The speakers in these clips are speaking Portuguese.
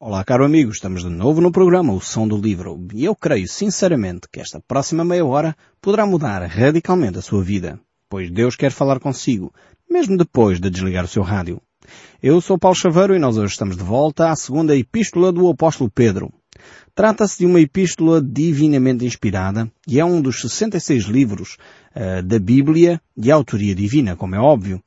Olá, caro amigo, estamos de novo no programa O Som do Livro e eu creio sinceramente que esta próxima meia hora poderá mudar radicalmente a sua vida, pois Deus quer falar consigo, mesmo depois de desligar o seu rádio. Eu sou Paulo Chaveiro e nós hoje estamos de volta à segunda epístola do apóstolo Pedro. Trata-se de uma epístola divinamente inspirada e é um dos 66 livros uh, da Bíblia de autoria divina, como é óbvio.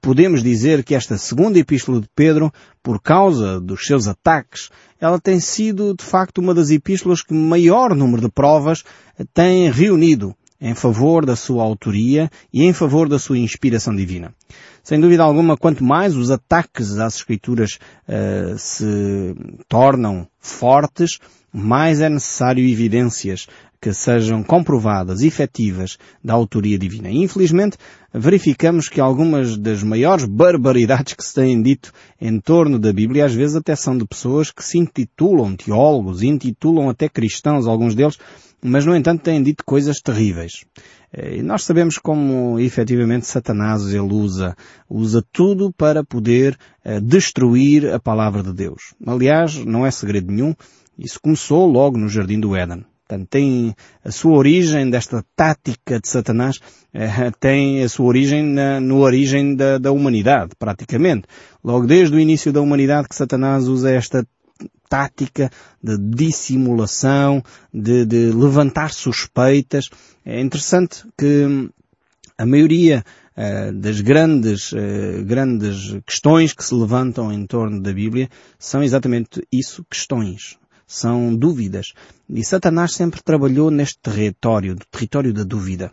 Podemos dizer que esta segunda epístola de Pedro, por causa dos seus ataques, ela tem sido de facto uma das epístolas que maior número de provas tem reunido em favor da sua autoria e em favor da sua inspiração divina. Sem dúvida alguma, quanto mais os ataques às Escrituras uh, se tornam fortes, mais é necessário evidências que sejam comprovadas, efetivas, da autoria divina. E, infelizmente, verificamos que algumas das maiores barbaridades que se têm dito em torno da Bíblia, às vezes até são de pessoas que se intitulam teólogos, intitulam até cristãos, alguns deles, mas no entanto têm dito coisas terríveis. Eh, e nós sabemos como efetivamente Satanás ele usa, usa tudo para poder uh, destruir a palavra de Deus. Aliás, não é segredo nenhum, isso começou logo no Jardim do Éden. Portanto, tem a sua origem desta tática de Satanás, eh, tem a sua origem na, no origem da, da humanidade, praticamente. Logo desde o início da humanidade que Satanás usa esta tática de dissimulação, de, de levantar suspeitas. É interessante que a maioria uh, das grandes, uh, grandes questões que se levantam em torno da Bíblia são exatamente isso, questões são dúvidas. E Satanás sempre trabalhou neste território, do território da dúvida.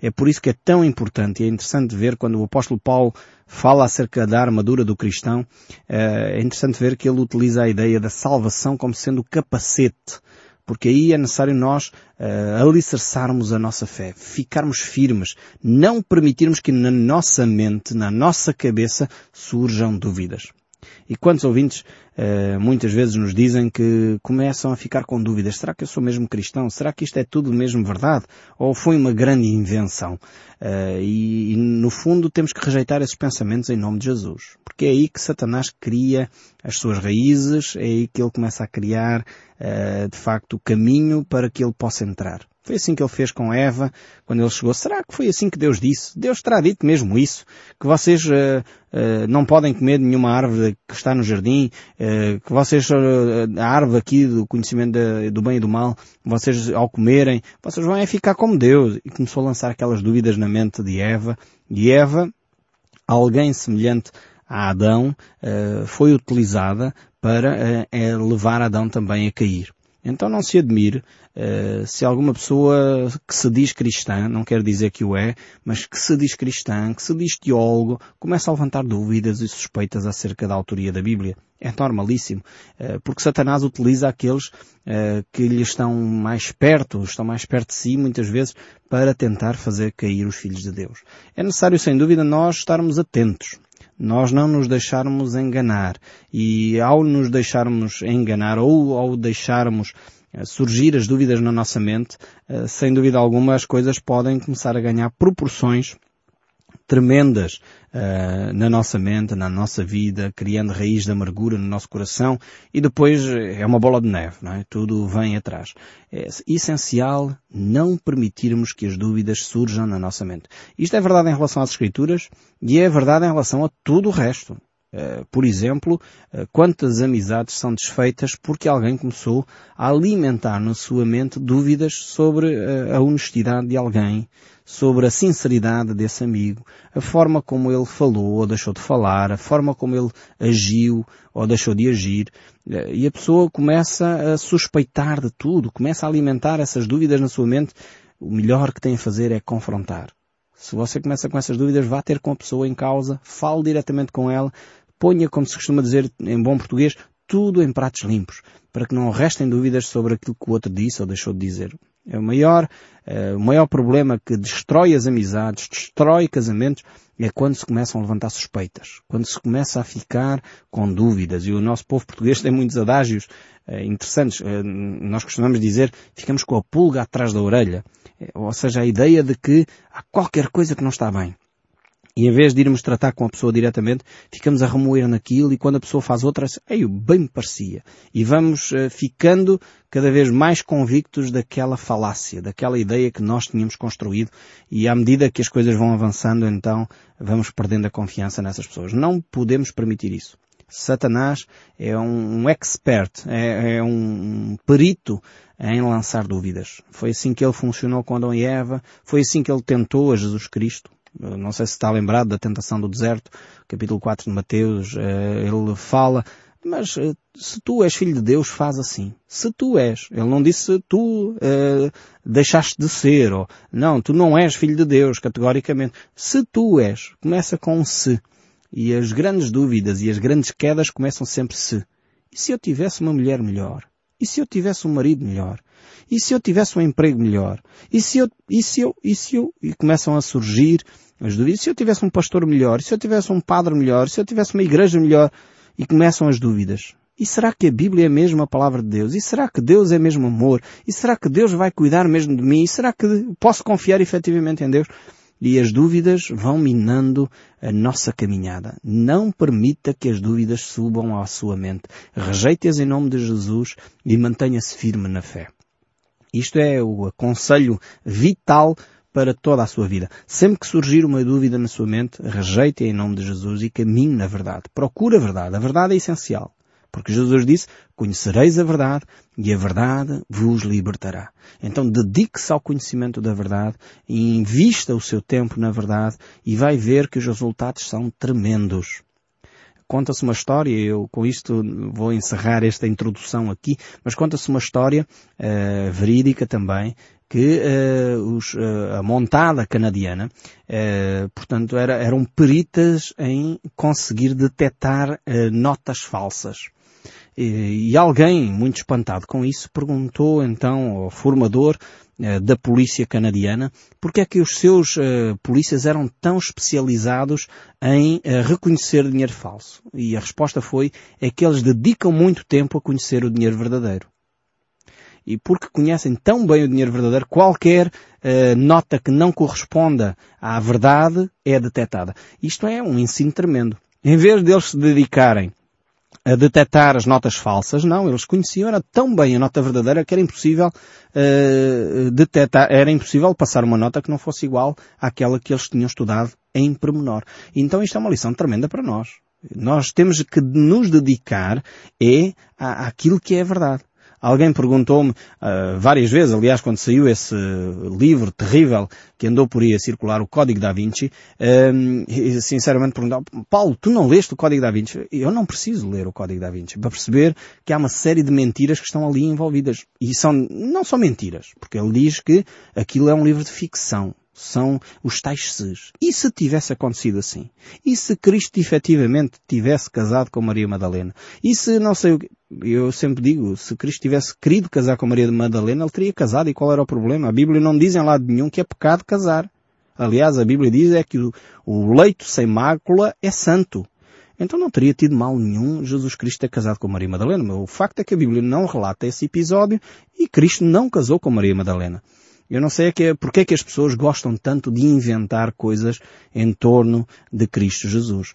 É por isso que é tão importante e é interessante ver quando o apóstolo Paulo fala acerca da armadura do cristão, eh, é interessante ver que ele utiliza a ideia da salvação como sendo capacete, porque aí é necessário nós uh, alicerçarmos a nossa fé, ficarmos firmes, não permitirmos que na nossa mente, na nossa cabeça, surjam dúvidas. E quantos ouvintes uh, muitas vezes nos dizem que começam a ficar com dúvidas. Será que eu sou mesmo cristão? Será que isto é tudo mesmo verdade? Ou foi uma grande invenção? Uh, e, e, no fundo temos que rejeitar esses pensamentos em nome de Jesus. Porque é aí que Satanás cria as suas raízes, é aí que ele começa a criar uh, de facto o caminho para que ele possa entrar. Foi assim que ele fez com Eva, quando ele chegou. Será que foi assim que Deus disse? Deus terá dito mesmo isso? Que vocês uh, uh, não podem comer nenhuma árvore que está no jardim, uh, que vocês, a árvore aqui do conhecimento de, do bem e do mal, vocês ao comerem, vocês vão é ficar como Deus. E começou a lançar aquelas dúvidas na mente de Eva. E Eva, alguém semelhante a Adão, foi utilizada para levar Adão também a cair. Então não se admire uh, se alguma pessoa que se diz cristã, não quer dizer que o é, mas que se diz cristã, que se diz teólogo, começa a levantar dúvidas e suspeitas acerca da autoria da Bíblia. É normalíssimo, uh, porque Satanás utiliza aqueles uh, que lhe estão mais perto, estão mais perto de si, muitas vezes, para tentar fazer cair os filhos de Deus. É necessário, sem dúvida, nós estarmos atentos nós não nos deixarmos enganar. E ao nos deixarmos enganar ou ao deixarmos eh, surgir as dúvidas na nossa mente, eh, sem dúvida alguma as coisas podem começar a ganhar proporções tremendas uh, na nossa mente, na nossa vida, criando raiz de amargura no nosso coração e depois é uma bola de neve, não é? Tudo vem atrás. É essencial não permitirmos que as dúvidas surjam na nossa mente. Isto é verdade em relação às Escrituras e é verdade em relação a tudo o resto. Uh, por exemplo, uh, quantas amizades são desfeitas porque alguém começou a alimentar na sua mente dúvidas sobre uh, a honestidade de alguém, sobre a sinceridade desse amigo, a forma como ele falou ou deixou de falar, a forma como ele agiu ou deixou de agir, eh, e a pessoa começa a suspeitar de tudo, começa a alimentar essas dúvidas na sua mente. O melhor que tem a fazer é confrontar. Se você começa com essas dúvidas, vá ter com a pessoa em causa, fale diretamente com ela, ponha, como se costuma dizer em bom português, tudo em pratos limpos, para que não restem dúvidas sobre aquilo que o outro disse ou deixou de dizer. É o maior, é, o maior problema que destrói as amizades, destrói casamentos, é quando se começam a levantar suspeitas, quando se começa a ficar com dúvidas. E o nosso povo português tem muitos adágios é, interessantes. É, nós costumamos dizer, ficamos com a pulga atrás da orelha. ou seja, a ideia de que há qualquer coisa que não está bem. E em vez de irmos tratar com a pessoa diretamente, ficamos a remoer naquilo e quando a pessoa faz outra, ei, bem me parecia. E vamos uh, ficando cada vez mais convictos daquela falácia, daquela ideia que nós tínhamos construído e à medida que as coisas vão avançando, então vamos perdendo a confiança nessas pessoas. Não podemos permitir isso. Satanás é um, um expert, é, é um perito em lançar dúvidas. Foi assim que ele funcionou com Adão e Eva, foi assim que ele tentou a Jesus Cristo. Não sei se está lembrado da tentação do deserto, capítulo 4 de Mateus, eh, ele fala, mas eh, se tu és filho de Deus, faz assim. Se tu és. Ele não disse tu uh, deixaste de ser, ou não, tu não és filho de Deus, categoricamente. Se tu és, começa com um se. E as grandes dúvidas e as grandes quedas começam sempre se. E se eu tivesse uma mulher melhor? E se eu tivesse um marido melhor? E se eu tivesse um emprego melhor? E se eu, e se eu, e se eu, e começam a surgir as dúvidas. E se eu tivesse um pastor melhor? E se eu tivesse um padre melhor? E se eu tivesse uma igreja melhor? E começam as dúvidas. E será que a Bíblia é mesmo a palavra de Deus? E será que Deus é mesmo amor? E será que Deus vai cuidar mesmo de mim? E será que posso confiar efetivamente em Deus? E as dúvidas vão minando a nossa caminhada. Não permita que as dúvidas subam à sua mente. Rejeite-as em nome de Jesus e mantenha-se firme na fé. Isto é o aconselho vital para toda a sua vida. Sempre que surgir uma dúvida na sua mente, rejeite-a em nome de Jesus e caminhe na verdade. Procure a verdade. A verdade é essencial. Porque Jesus disse, conhecereis a verdade e a verdade vos libertará. Então dedique-se ao conhecimento da verdade e invista o seu tempo na verdade e vai ver que os resultados são tremendos. Conta-se uma história, eu com isto vou encerrar esta introdução aqui, mas conta-se uma história uh, verídica também, que uh, os, uh, a montada canadiana, uh, portanto, era, eram peritas em conseguir detectar notas falsas. E, e, alguém, muito espantado com isso, perguntou então ao formador da polícia canadiana porque é que os seus uh, polícias eram tão especializados em uh, reconhecer dinheiro falso. E a resposta foi é que eles dedicam muito tempo a conhecer o dinheiro verdadeiro. E porque conhecem tão bem o dinheiro verdadeiro, qualquer nota que não corresponda à verdade é detectada. Isto é um ensino tremendo. Em vez deles se dedicarem a detectar as notas falsas. Não, eles conheciam era tão bem a nota verdadeira que era impossível uh, detectar, era impossível passar uma nota que não fosse igual àquela que eles tinham estudado em pormenor. Então isto é uma lição tremenda para nós. Nós temos que nos dedicar é àquilo que é verdade. Alguém perguntou-me uh, várias vezes, aliás, quando saiu esse livro terrível que andou por aí a circular, o Código da Vinci, uh, sinceramente perguntou, Paulo, tu não leste o Código da Vinci? Eu não preciso ler o Código da Vinci para perceber que há uma série de mentiras que estão ali envolvidas. E são, não são mentiras, porque ele diz que aquilo é um livro de ficção são os tais ses. E se tivesse acontecido assim? E se Cristo efetivamente tivesse casado com Maria Madalena? E se não sei o que... Eu sempre digo, se Cristo tivesse querido casar com Maria Madalena, ele teria casado. E qual era o problema? A Bíblia não diz em lado nenhum que é pecado casar. Aliás, a Bíblia diz é que o, o leito sem mácula é santo. Então não teria tido mal nenhum Jesus Cristo ter casado com Maria Madalena. Mas o facto é que a Bíblia não relata esse episódio e Cristo não casou com Maria Madalena. Eu não sei é que, porque é que as pessoas gostam tanto de inventar coisas em torno de Cristo Jesus.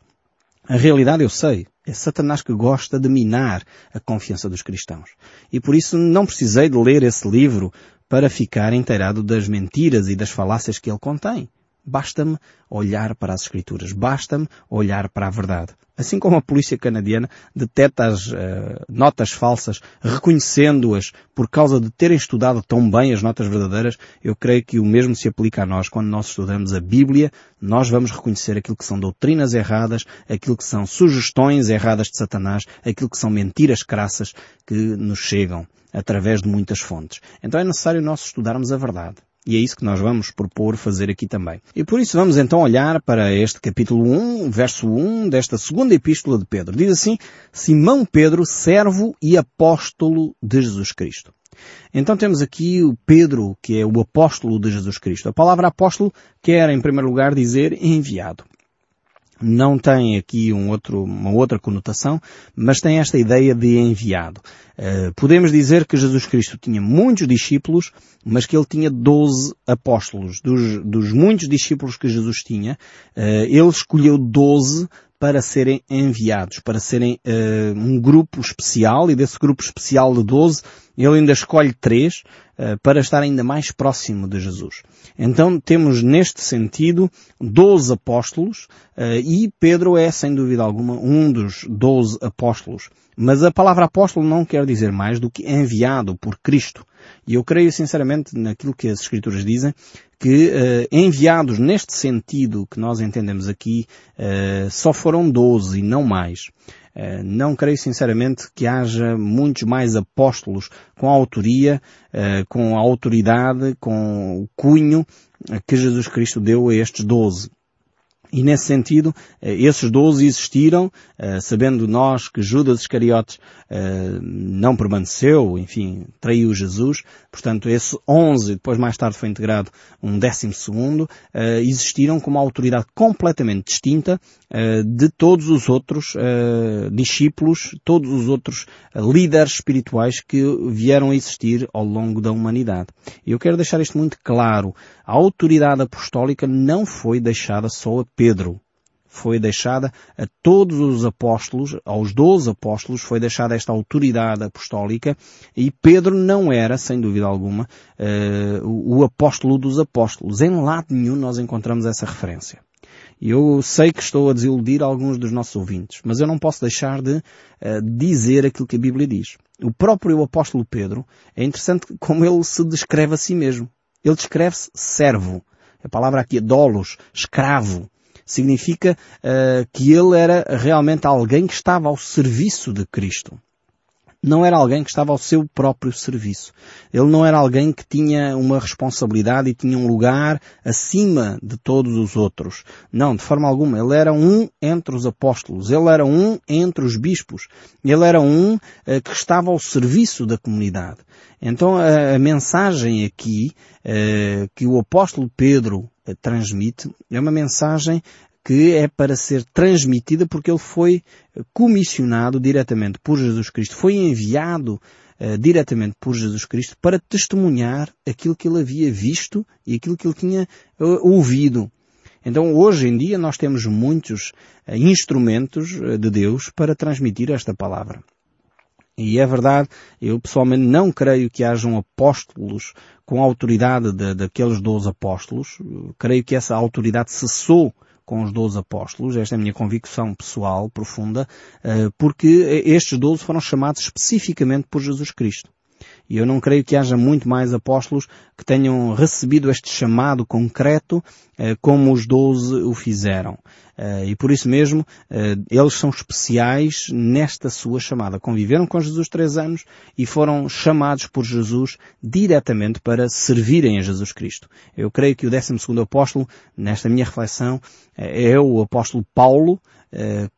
A realidade eu sei. É Satanás que gosta de minar a confiança dos cristãos. E por isso não precisei de ler esse livro para ficar inteirado das mentiras e das falácias que ele contém. Basta-me olhar para as Escrituras. Basta-me olhar para a verdade. Assim como a polícia canadiana detecta as uh, notas falsas, reconhecendo-as por causa de terem estudado tão bem as notas verdadeiras, eu creio que o mesmo se aplica a nós. Quando nós estudamos a Bíblia, nós vamos reconhecer aquilo que são doutrinas erradas, aquilo que são sugestões erradas de Satanás, aquilo que são mentiras crassas que nos chegam através de muitas fontes. Então é necessário nós estudarmos a verdade. E é isso que nós vamos propor fazer aqui também. E por isso vamos então olhar para este capítulo 1, verso 1 desta segunda epístola de Pedro. Diz assim, Simão Pedro, servo e apóstolo de Jesus Cristo. Então temos aqui o Pedro, que é o apóstolo de Jesus Cristo. A palavra apóstolo quer, em primeiro lugar, dizer enviado. Não tem aqui um outro, uma outra conotação, mas tem esta ideia de enviado. Uh, podemos dizer que Jesus Cristo tinha muitos discípulos, mas que ele tinha doze apóstolos. Dos, dos, muitos discípulos que Jesus tinha, uh, ele escolheu doze para serem enviados, para serem uh, um grupo especial, e desse grupo especial de doze, ele ainda escolhe três, eh, para estar ainda mais próximo de Jesus. Então temos neste sentido doze apóstolos eh, e Pedro é sem dúvida alguma um dos doze apóstolos. Mas a palavra apóstolo não quer dizer mais do que enviado por Cristo. E eu creio sinceramente naquilo que as Escrituras dizem, que uh, enviados neste sentido que nós entendemos aqui, uh, só foram doze e não mais. Eh, não creio sinceramente que haja muitos mais apóstolos com a autoria, com a autoridade, com o cunho que Jesus Cristo deu a estes doze. E nesse sentido, eh, esses doze existiram, eh, sabendo nós que Judas Iscariotes eh, não permaneceu, enfim, traiu Jesus, portanto esse onze, depois mais tarde foi integrado um décimo segundo, existiram com uma autoridade completamente distinta de todos os outros discípulos, todos os outros líderes espirituais que vieram a existir ao longo da humanidade. E eu quero deixar isto muito claro. A autoridade apostólica não foi deixada só a Pedro. Foi deixada a todos os apóstolos, aos doze apóstolos, foi deixada esta autoridade apostólica e Pedro não era, sem dúvida alguma, uh, o apóstolo dos apóstolos. Em lado nenhum nós encontramos essa referência. Eu sei que estou a desiludir alguns dos nossos ouvintes, mas eu não posso deixar de uh, dizer aquilo que a Bíblia diz. O próprio apóstolo Pedro, é interessante como ele se descreve a si mesmo. Ele descreve-se servo. A palavra aqui é dolos, escravo. Significa uh, que ele era realmente alguém que estava ao serviço de Cristo não era alguém que estava ao seu próprio serviço. Ele não era alguém que tinha uma responsabilidade e tinha um lugar acima de todos os outros. Não, de forma alguma. Ele era um entre os apóstolos. Ele era um entre os bispos. Ele era um uh, que estava ao serviço da comunidade. Então a, a mensagem aqui uh, que o apóstolo Pedro uh, transmite é uma mensagem que é para ser transmitida porque ele foi comissionado diretamente por Jesus Cristo, foi enviado uh, diretamente por Jesus Cristo para testemunhar aquilo que ele havia visto e aquilo que ele tinha uh, ouvido. Então hoje em dia nós temos muitos uh, instrumentos de Deus para transmitir esta palavra. E é verdade, eu pessoalmente não creio que hajam apóstolos com a autoridade de, daqueles doze apóstolos. creio que essa autoridade cessou com os doze apóstolos, esta é a minha convicção pessoal, profunda, eh, porque estes doze foram chamados especificamente por Jesus Cristo. E eu não creio que haja muito mais apóstolos que tenham recebido este chamado concreto eh, como os doze o fizeram. Eh, e por isso mesmo, eles são especiais nesta sua chamada. Conviveram com Jesus três anos e foram chamados por Jesus diretamente para servirem a Jesus Cristo. Eu creio que o décimo segundo apóstolo, nesta minha reflexão, é o apóstolo Paulo,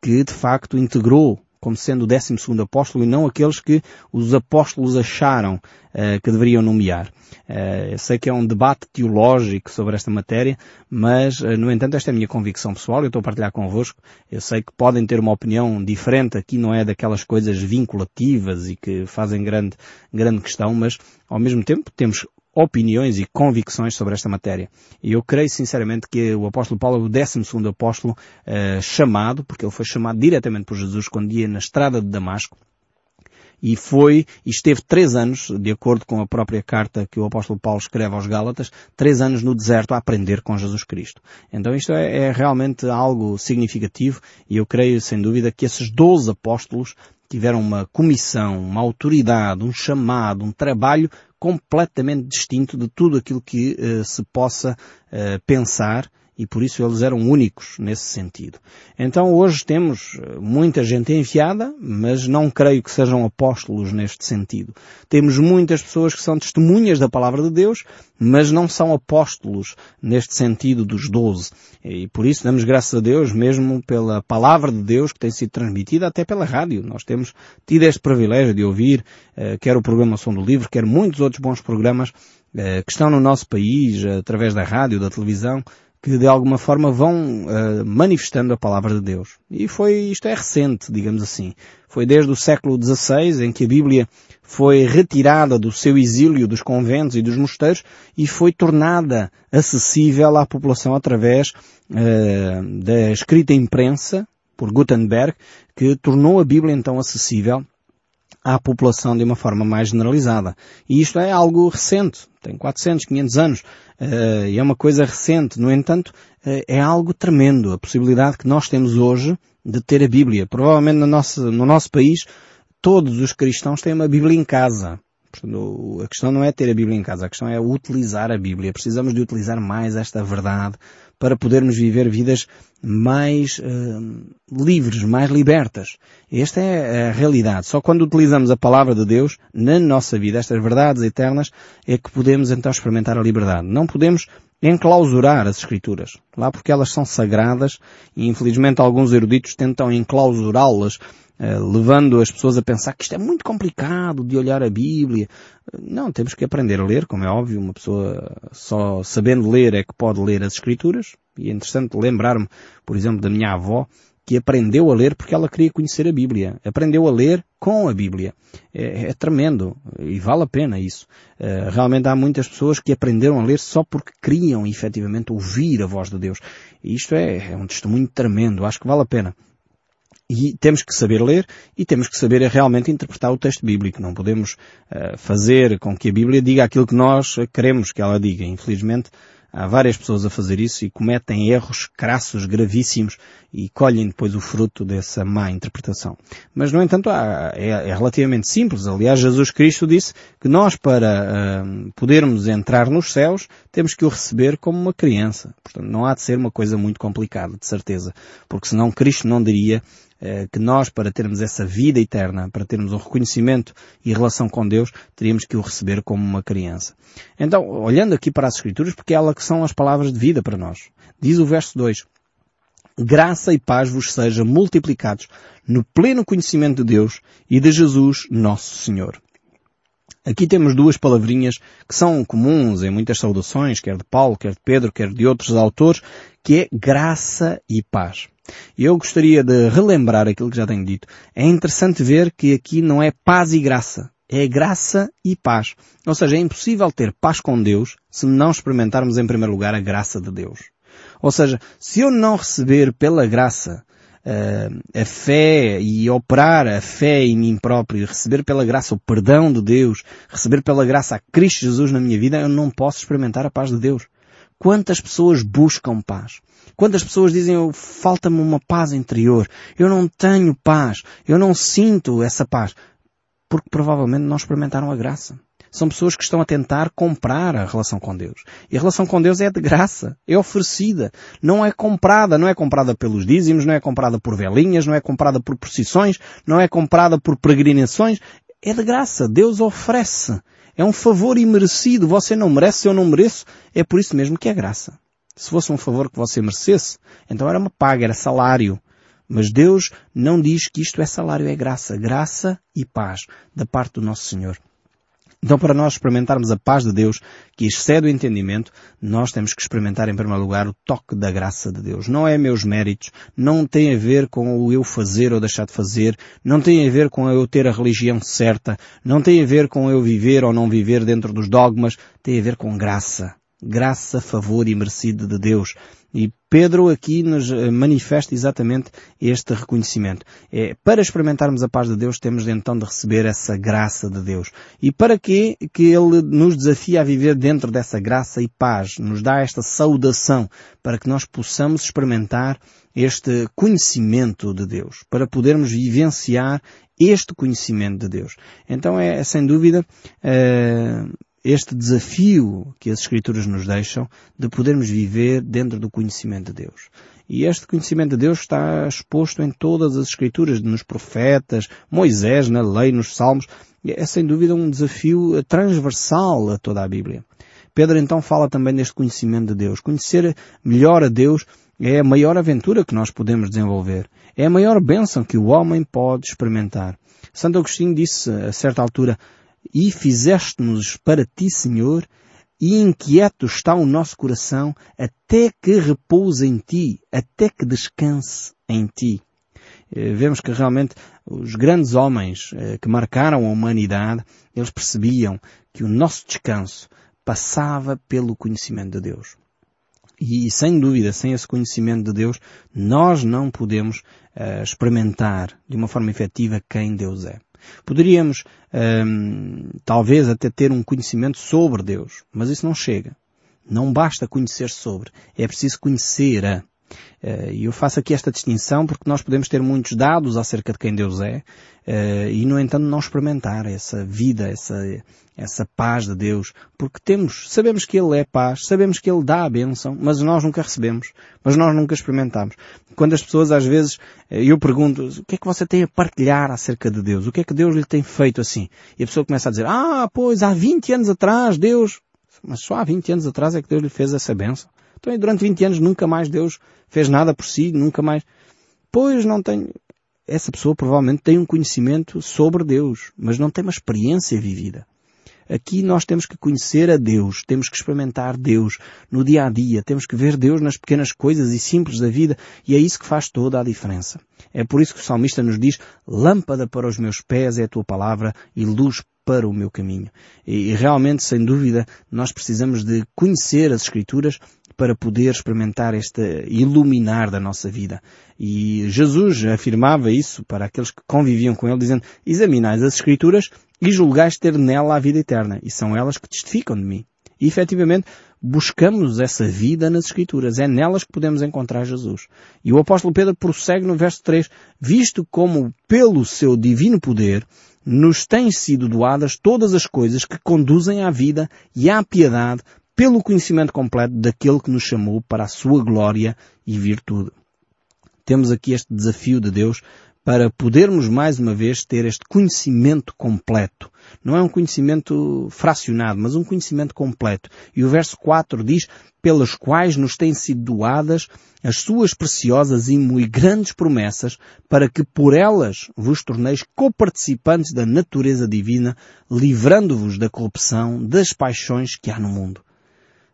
que de facto integrou como sendo o décimo segundo apóstolo e não aqueles que os apóstolos acharam uh, que deveriam nomear. Uh, eu sei que é um debate teológico sobre esta matéria, mas, uh, no entanto, esta é a minha convicção pessoal, eu estou a partilhar convosco. Eu sei que podem ter uma opinião diferente, aqui não é daquelas coisas vinculativas e que fazem grande, grande questão, mas, ao mesmo tempo, temos opiniões e convicções sobre esta matéria. E eu creio sinceramente que o apóstolo Paulo é o 12 apóstolo uh, chamado, porque ele foi chamado diretamente por Jesus quando ia na estrada de Damasco, e foi e esteve três anos, de acordo com a própria carta que o apóstolo Paulo escreve aos Gálatas, três anos no deserto a aprender com Jesus Cristo. Então isto é, é realmente algo significativo e eu creio sem dúvida que esses doze apóstolos tiveram uma comissão, uma autoridade, um chamado, um trabalho completamente distinto de tudo aquilo que uh, se possa uh, pensar e por isso eles eram únicos nesse sentido. Então hoje temos eh, muita gente enfiada, mas não creio que sejam apóstolos neste sentido. Temos muitas pessoas que são testemunhas da palavra de Deus, mas não são apóstolos neste sentido dos doze. E por isso damos graças a Deus mesmo pela palavra de Deus que tem sido transmitida até pela rádio. Nós temos tido este privilégio de ouvir, uh, quer o programa Som do Livro, quer muitos outros bons programas uh, que estão no nosso país, através da rádio, da televisão, que de alguma forma vão uh, manifestando a palavra de Deus. E foi, isto é recente, digamos assim. Foi desde o século XVI em que a Bíblia foi retirada do seu exílio dos conventos e dos mosteiros e foi tornada acessível à população através uh, da escrita imprensa por Gutenberg, que tornou a Bíblia então acessível à população de uma forma mais generalizada. E isto é algo recente, tem 400, 500 anos, uh, e é uma coisa recente. No entanto, uh, é algo tremendo, a possibilidade que nós temos hoje de ter a Bíblia. Provavelmente no nosso, no nosso país, todos os cristãos têm uma Bíblia em casa. Portanto, a questão não é ter a Bíblia em casa, a questão é utilizar a Bíblia. Precisamos de utilizar mais esta verdade para podermos viver vidas mais uh, livres, mais libertas. Esta é a realidade. Só quando utilizamos a palavra de Deus na nossa vida, estas verdades eternas, é que podemos então experimentar a liberdade. Não podemos enclausurar as Escrituras. Lá porque elas são sagradas e infelizmente alguns eruditos tentam enclausurá-las eh, levando as pessoas a pensar que isto é muito complicado de olhar a Bíblia. Não, temos que aprender a ler, como é óbvio, uma pessoa só sabendo ler é que pode ler as Escrituras. E é interessante lembrar-me, por exemplo, da minha avó, que aprendeu a ler porque ela queria conhecer a Bíblia. Aprendeu a ler com a Bíblia. É, é tremendo e vale a pena isso. Uh, realmente há muitas pessoas que aprenderam a ler só porque queriam efetivamente ouvir a voz de Deus. E isto é, é um testemunho tremendo. Acho que vale a pena. E temos que saber ler e temos que saber realmente interpretar o texto bíblico. Não podemos uh, fazer com que a Bíblia diga aquilo que nós queremos que ela diga. Infelizmente, há várias pessoas a fazer isso e cometem erros crassos, gravíssimos e colhem depois o fruto dessa má interpretação. Mas, no entanto, há, é, é, relativamente simples. Aliás, Jesus Cristo disse que nós, para uh, podermos entrar nos céus, temos que o receber como uma criança. Portanto, não há de ser uma coisa muito complicada, de certeza. Porque senão Cristo não diria eh, que nós, para termos essa vida eterna, para termos um reconhecimento e relação com Deus, teríamos que o receber como uma criança. Então, olhando aqui para as Escrituras, porque elas que são as palavras de vida para nós. Diz o verso 2. Graça e paz vos sejam multiplicados no pleno conhecimento de Deus e de Jesus, nosso Senhor. Aqui temos duas palavrinhas que são comuns em muitas saudações, quer de Paulo, quer de Pedro, quer de outros autores, que é graça e paz. E eu gostaria de relembrar aquilo que já tenho dito. É interessante ver que aqui não é paz e graça. É graça e paz. Ou seja, é impossível ter paz com Deus se não experimentarmos em primeiro lugar a graça de Deus. Ou seja, se eu não receber pela graça uh, a fé e operar a fé em mim próprio, receber pela graça o perdão de Deus, receber pela graça a Cristo Jesus na minha vida, eu não posso experimentar a paz de Deus. Quantas pessoas buscam paz? Quantas pessoas dizem, falta-me uma paz interior, eu não tenho paz, eu não sinto essa paz? Porque provavelmente não experimentaram a graça. São pessoas que estão a tentar comprar a relação com Deus. E a relação com Deus é de graça, é oferecida, não é comprada, não é comprada pelos dízimos, não é comprada por velinhas, não é comprada por procissões, não é comprada por peregrinações, é de graça, Deus oferece. É um favor imerecido, você não merece, eu não mereço, é por isso mesmo que é graça. Se fosse um favor que você merecesse, então era uma paga, era salário. Mas Deus não diz que isto é salário, é graça. Graça e paz da parte do nosso Senhor. Então, para nós experimentarmos a paz de Deus, que excede o entendimento, nós temos que experimentar, em primeiro lugar, o toque da graça de Deus. Não é meus méritos, não tem a ver com o eu fazer ou deixar de fazer, não tem a ver com eu ter a religião certa, não tem a ver com eu viver ou não viver dentro dos dogmas, tem a ver com graça graça, favor e merecido de Deus. E Pedro aqui nos eh, manifesta exatamente este reconhecimento. É, para experimentarmos a paz de Deus, temos então de receber essa graça de Deus. E para quê? Que Ele nos desafia a viver dentro dessa graça e paz, nos dá esta saudação, para que nós possamos experimentar este conhecimento de Deus, para podermos vivenciar este conhecimento de Deus. Então é, sem dúvida, uh, este desafio que as Escrituras nos deixam de podermos viver dentro do conhecimento de Deus. E este conhecimento de Deus está exposto em todas as Escrituras, nos profetas, Moisés, na lei, nos salmos. É sem dúvida um desafio transversal a toda a Bíblia. Pedro então fala também deste conhecimento de Deus. Conhecer melhor a Deus é a maior aventura que nós podemos desenvolver. É a maior bênção que o homem pode experimentar. Santo Agostinho disse a certa altura, e fizeste-nos para ti, Senhor, e inquieto está o nosso coração até que repouse em ti, até que descanse em ti. Eh, vemos que realmente os grandes homens eh, que marcaram a humanidade, eles percebiam que o nosso descanso passava pelo conhecimento de Deus. E sem dúvida, sem esse conhecimento de Deus, nós não podemos uh, experimentar de uma forma efetiva quem Deus é. Poderíamos, um, talvez, até ter um conhecimento sobre Deus, mas isso não chega. Não basta conhecer sobre, é preciso conhecer a. Eh, e eu faço aqui esta distinção porque nós podemos ter muitos dados acerca de quem Deus é eh, e, no entanto, não experimentar essa vida, essa, essa paz de Deus, porque temos, sabemos que Ele é paz, sabemos que Ele dá a bênção, mas nós nunca recebemos, mas nós nunca experimentamos. Quando as pessoas às vezes, eh, eu pergunto, o que é que você tem a partilhar acerca de Deus? O que é que Deus lhe tem feito assim? E a pessoa começa a dizer, ah, pois, há 20 anos atrás Deus, mas só há 20 anos atrás é que Deus lhe fez essa bênção. Então, durante 20 anos nunca mais Deus fez nada por si, nunca mais. Pois não tem. Essa pessoa provavelmente tem um conhecimento sobre Deus, mas não tem uma experiência vivida. Aqui nós temos que conhecer a Deus, temos que experimentar Deus no dia a dia, temos que ver Deus nas pequenas coisas e simples da vida e é isso que faz toda a diferença. É por isso que o salmista nos diz, lâmpada para os meus pés é a tua palavra e luz para o meu caminho. E, realmente, sem dúvida, nós precisamos de conhecer as Escrituras para poder experimentar este iluminar da nossa vida. E Jesus afirmava isso para aqueles que conviviam com ele, dizendo, examinais as Escrituras e julgais ter nela a vida eterna. E são elas que testificam de mim. E efetivamente, buscamos essa vida nas Escrituras. É nelas que podemos encontrar Jesus. E o apóstolo Pedro prossegue no verso 3, visto como pelo seu divino poder nos têm sido doadas todas as coisas que conduzem à vida e à piedade pelo conhecimento completo daquele que nos chamou para a sua glória e virtude. Temos aqui este desafio de Deus para podermos mais uma vez ter este conhecimento completo. Não é um conhecimento fracionado, mas um conhecimento completo. E o verso 4 diz, pelas quais nos têm sido doadas as suas preciosas e muito grandes promessas, para que por elas vos torneis coparticipantes da natureza divina, livrando-vos da corrupção, das paixões que há no mundo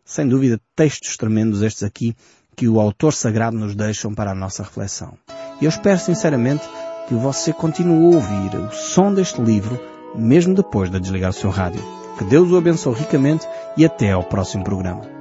sem dúvida, textos tremendos estes aqui que o autor sagrado nos deixam para a nossa reflexão. E eu espero sinceramente que você continue a ouvir o som deste livro, mesmo depois de desligar o seu rádio. Que Deus o abençoe ricamente e até ao próximo programa.